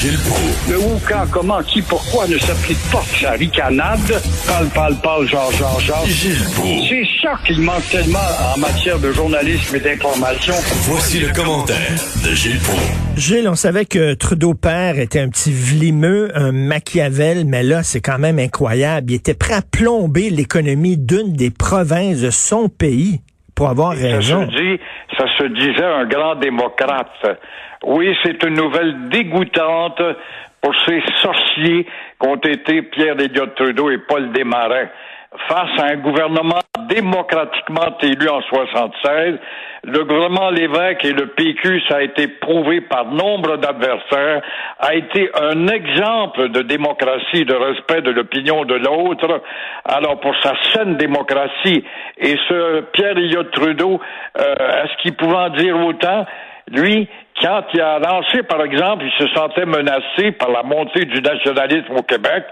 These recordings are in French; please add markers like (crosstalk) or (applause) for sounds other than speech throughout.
Gilles Proulx. Le où, quand, comment, qui, pourquoi ne s'applique pas sa ricanade? Parle, parle, parle, genre, genre, genre. Gilles Proulx. C'est ça qu'il manque tellement en matière de journalisme et d'information. Voici le commentaire de Gilles Proulx. Gilles, on savait que Trudeau père était un petit vlimeux, un Machiavel, mais là, c'est quand même incroyable. Il était prêt à plomber l'économie d'une des provinces de son pays pour avoir raison. Ça se, dit, ça se disait un grand démocrate. Oui, c'est une nouvelle dégoûtante pour ces sorciers qu'ont été Pierre Elliott Trudeau et Paul Desmarais face à un gouvernement démocratiquement élu en 76. Le gouvernement Lévesque et le PQ, ça a été prouvé par nombre d'adversaires, a été un exemple de démocratie, de respect de l'opinion de l'autre. Alors pour sa saine démocratie, et ce Pierre Elliott Trudeau, euh, est-ce qu'il pouvait en dire autant? Lui, quand il a lancé, par exemple, il se sentait menacé par la montée du nationalisme au Québec,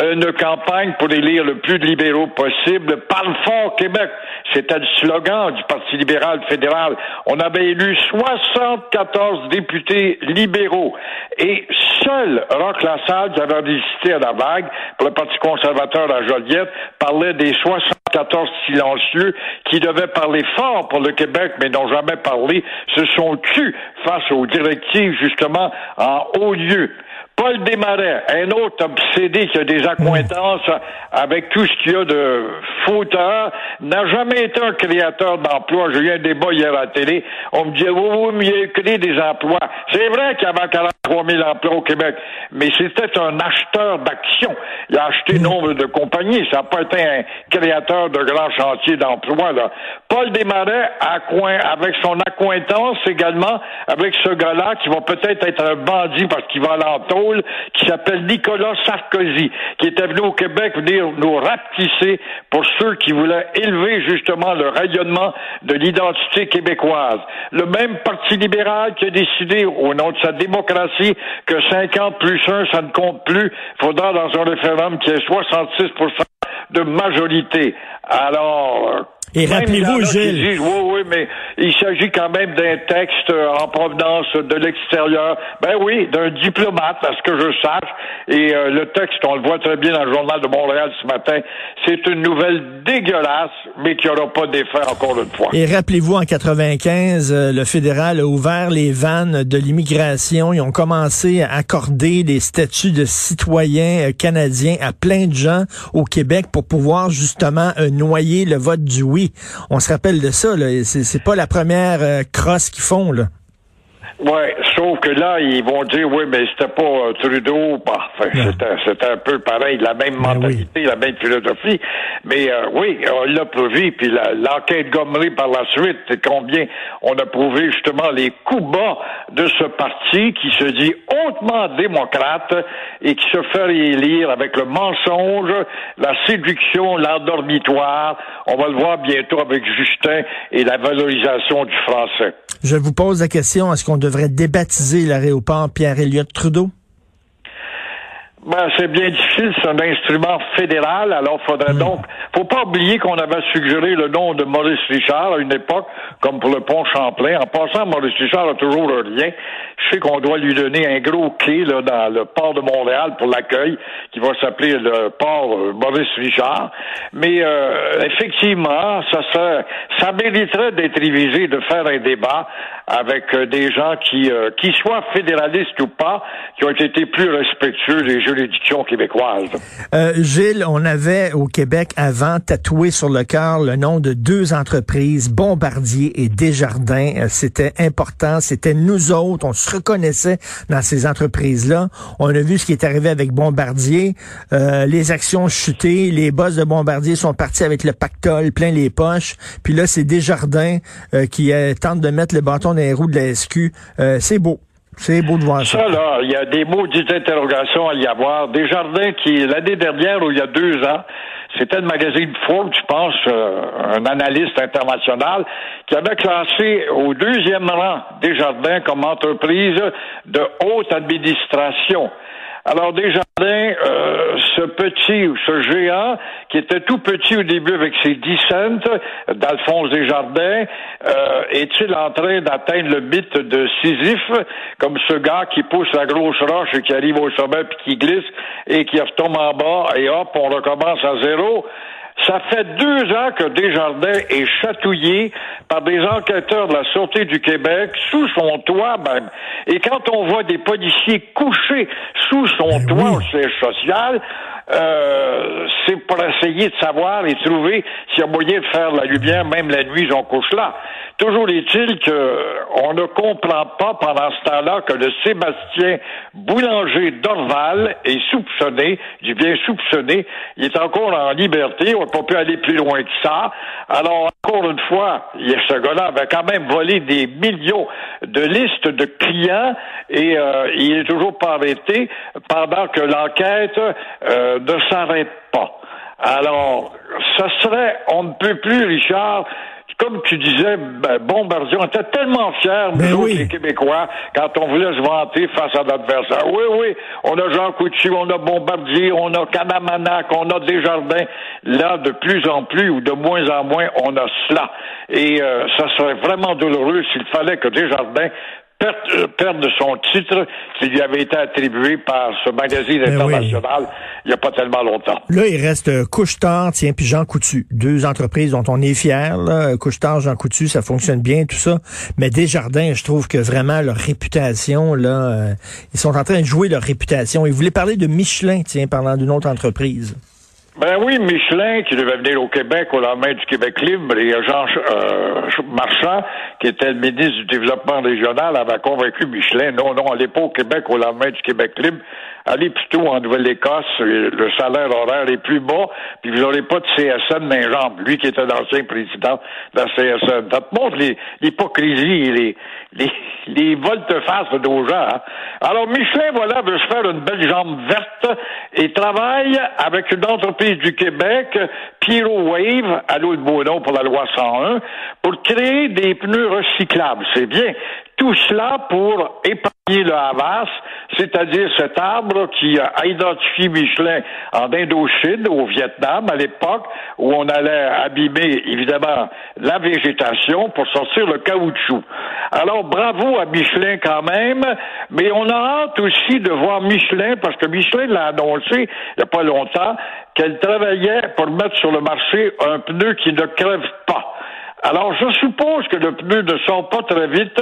une campagne pour élire le plus de libéraux possible. Parle fort Québec. C'était le slogan du Parti libéral fédéral. On avait élu 74 députés libéraux. Et seul Roch Lassalle, avait résisté à la vague, pour le Parti conservateur à Joliette, parlait des 74 silencieux qui devaient parler fort pour le Québec, mais n'ont jamais parlé, se sont tus face aux directives, justement, en haut lieu. Paul Desmarais, un autre obsédé qui a des accointances avec tout ce qu'il y a de fauteur, n'a jamais été un créateur d'emplois. J'ai eu un débat hier à la télé. On me dit, oui, oui, mais il a créé des emplois. C'est vrai qu'il y avait 43 000 emplois au Québec, mais c'était un acheteur d'actions. Il a acheté nombre de compagnies. Ça n'a pas été un créateur de grands chantiers d'emplois. Là. Paul Desmarais, avec son accointance également, avec ce gars-là, qui va peut-être être un bandit parce qu'il va à l'entour, qui s'appelle Nicolas Sarkozy, qui était venu au Québec venir nous rapetisser pour ceux qui voulaient élever justement le rayonnement de l'identité québécoise. Le même Parti libéral qui a décidé, au nom de sa démocratie, que 50 plus 1, ça ne compte plus. Faudra dans un référendum qu'il y ait 66 de majorité. Alors, et rappelez-vous, Gilles. oui, oui, mais il s'agit quand même d'un texte euh, en provenance de l'extérieur. Ben oui, d'un diplomate, à ce que je sache. Et euh, le texte, on le voit très bien dans le journal de Montréal ce matin, c'est une nouvelle dégueulasse, mais qui n'aura pas d'effet encore une fois. Et rappelez-vous, en 95, euh, le fédéral a ouvert les vannes de l'immigration. Ils ont commencé à accorder des statuts de citoyens canadiens à plein de gens au Québec pour pouvoir justement noyer le vote du oui on se rappelle de ça. C'est pas la première euh, crosse qu'ils font. Là. Oui, sauf que là, ils vont dire, oui, mais c'était pas euh, Trudeau. Bah, c'était un peu pareil, la même ben mentalité, la même philosophie. Mais euh, oui, on l'a prouvé, puis l'enquête Gomery par la suite, c'est combien on a prouvé justement les coups bas de ce parti qui se dit hautement démocrate et qui se fait élire avec le mensonge, la séduction, l'endormitoire. On va le voir bientôt avec Justin et la valorisation du français. Je vous pose la question, est-ce qu'on devrait débaptiser l'aéroport Pierre-Éliott Trudeau? Ben, c'est bien difficile, c'est un instrument fédéral, alors faudrait hmm. donc, faut pas oublier qu'on avait suggéré le nom de Maurice Richard à une époque, comme pour le pont Champlain. En passant, Maurice Richard a toujours le lien. Je sais qu'on doit lui donner un gros quai, là, dans le port de Montréal pour l'accueil, qui va s'appeler le port euh, Maurice Richard. Mais, euh, effectivement, ça serait, ça mériterait d'être révisé, de faire un débat avec euh, des gens qui, qui soient fédéralistes ou pas, qui ont été plus respectueux des québécoise. Euh, Gilles, on avait au Québec avant tatoué sur le cœur le nom de deux entreprises, Bombardier et Desjardins. Euh, c'était important, c'était nous autres, on se reconnaissait dans ces entreprises-là. On a vu ce qui est arrivé avec Bombardier. Euh, les actions chutées, les boss de Bombardier sont partis avec le pactole plein les poches. Puis là, c'est Desjardins qui tente de mettre le bâton dans les roues de la SQ. c'est beau. C'est beau de voir ça. Ça, là, il y a des mots d'interrogation à y avoir. Desjardins qui, l'année dernière, ou il y a deux ans, c'était le magazine Forbes, je pense, euh, un analyste international, qui avait classé au deuxième rang Desjardins comme entreprise de haute administration. Alors Desjardins, euh, ce petit ou ce géant qui était tout petit au début avec ses 10 cents d'Alphonse Desjardins, euh, est-il en train d'atteindre le mythe de Sisyphe, comme ce gars qui pousse la grosse roche et qui arrive au sommet puis qui glisse et qui retombe en bas et hop, on recommence à zéro? Ça fait deux ans que Desjardins est chatouillé par des enquêteurs de la Sûreté du Québec, sous son toit même. Et quand on voit des policiers couchés sous son Ben toit oui. au siège social, euh, c'est pour essayer de savoir et trouver s'il y a moyen de faire la lumière, même la nuit, on couche là. Toujours est-il qu'on ne comprend pas pendant ce temps-là que le Sébastien Boulanger d'Orval est soupçonné, du bien soupçonné, il est encore en liberté, on n'a pas pu aller plus loin que ça. Alors, encore une fois, ce gars-là avait quand même volé des millions de listes de clients et euh, il est toujours pas arrêté pendant que l'enquête euh, ne s'arrête pas. Alors, ça serait, on ne peut plus, Richard, comme tu disais, ben, Bombardier, on était tellement fiers, nous Ben oui. les Québécois, quand on voulait se vanter face à l'adversaire. Oui, oui, on a Jean Coutu, on a Bombardier, on a Kanamanac, on a Desjardins. Là, de plus en plus, ou de moins en moins, on a cela. Et euh, ça serait vraiment douloureux s'il fallait que Desjardins perde, euh, son titre qui lui avait été attribué par ce magazine Ben oui. international il n'y a pas tellement longtemps. Là, il reste euh, Couche-Tard, tiens, puis Jean Coutu. Deux entreprises dont on est fiers. Là. Couche-Tard, Jean Coutu, ça fonctionne bien, tout ça. Mais Desjardins, je trouve que vraiment leur réputation, là, euh, ils sont en train de jouer leur réputation. Ils voulaient parler de Michelin, tiens, parlant d'une autre entreprise. Ben oui, Michelin, qui devait venir au Québec au lendemain du Québec libre, et Jean euh, Marchand, qui était le ministre du Développement régional, avait convaincu Michelin, non, non, allez pas au Québec au lendemain du Québec libre, allez plutôt en Nouvelle-Écosse, le salaire horaire est plus bas, puis vous n'aurez pas de CSN dans les. Lui qui était l'ancien président de la CSN. Ça te montre l'hypocrisie et les, les volte-face de gens. hein. Alors, Michelin, voilà, veut se faire une belle jambe verte et travaille avec une entreprise du Québec, Pyro Wave, à l'eau de Beaunon pour la loi 101, pour créer des pneus recyclables. C'est bien. Tout cela pour épargner le Havas, c'est-à-dire cet arbre qui a identifié Michelin en Indochine, au Vietnam, à l'époque, où on allait abîmer, évidemment, la végétation pour sortir le caoutchouc. Alors, bravo à Michelin quand même, mais on a hâte aussi de voir Michelin, parce que Michelin l'a annoncé il n'y a pas longtemps, qu'elle travaillait pour mettre sur le marché un pneu qui ne crève pas. Alors, je suppose que le pneu ne sort pas très vite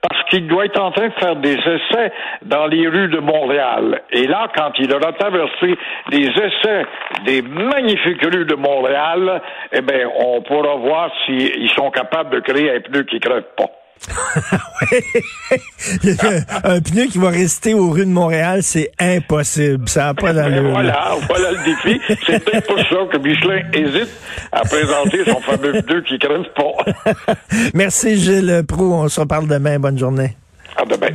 parce qu'il doit être en train de faire des essais dans les rues de Montréal. Et là, quand il aura traversé les essais des magnifiques rues de Montréal, eh bien, on pourra voir s'ils sont capables de créer un pneu qui crève pas. (laughs) (laughs) un pneu qui va rester aux rues de Montréal, c'est impossible. Ça n'a pas Ben d'allure. voilà, voilà le défi. C'est peut-être pour ça que Michelin hésite à présenter son fameux pneu qui crève pas. (laughs) Merci Gilles Pro. On se reparle demain. Bonne journée. À demain.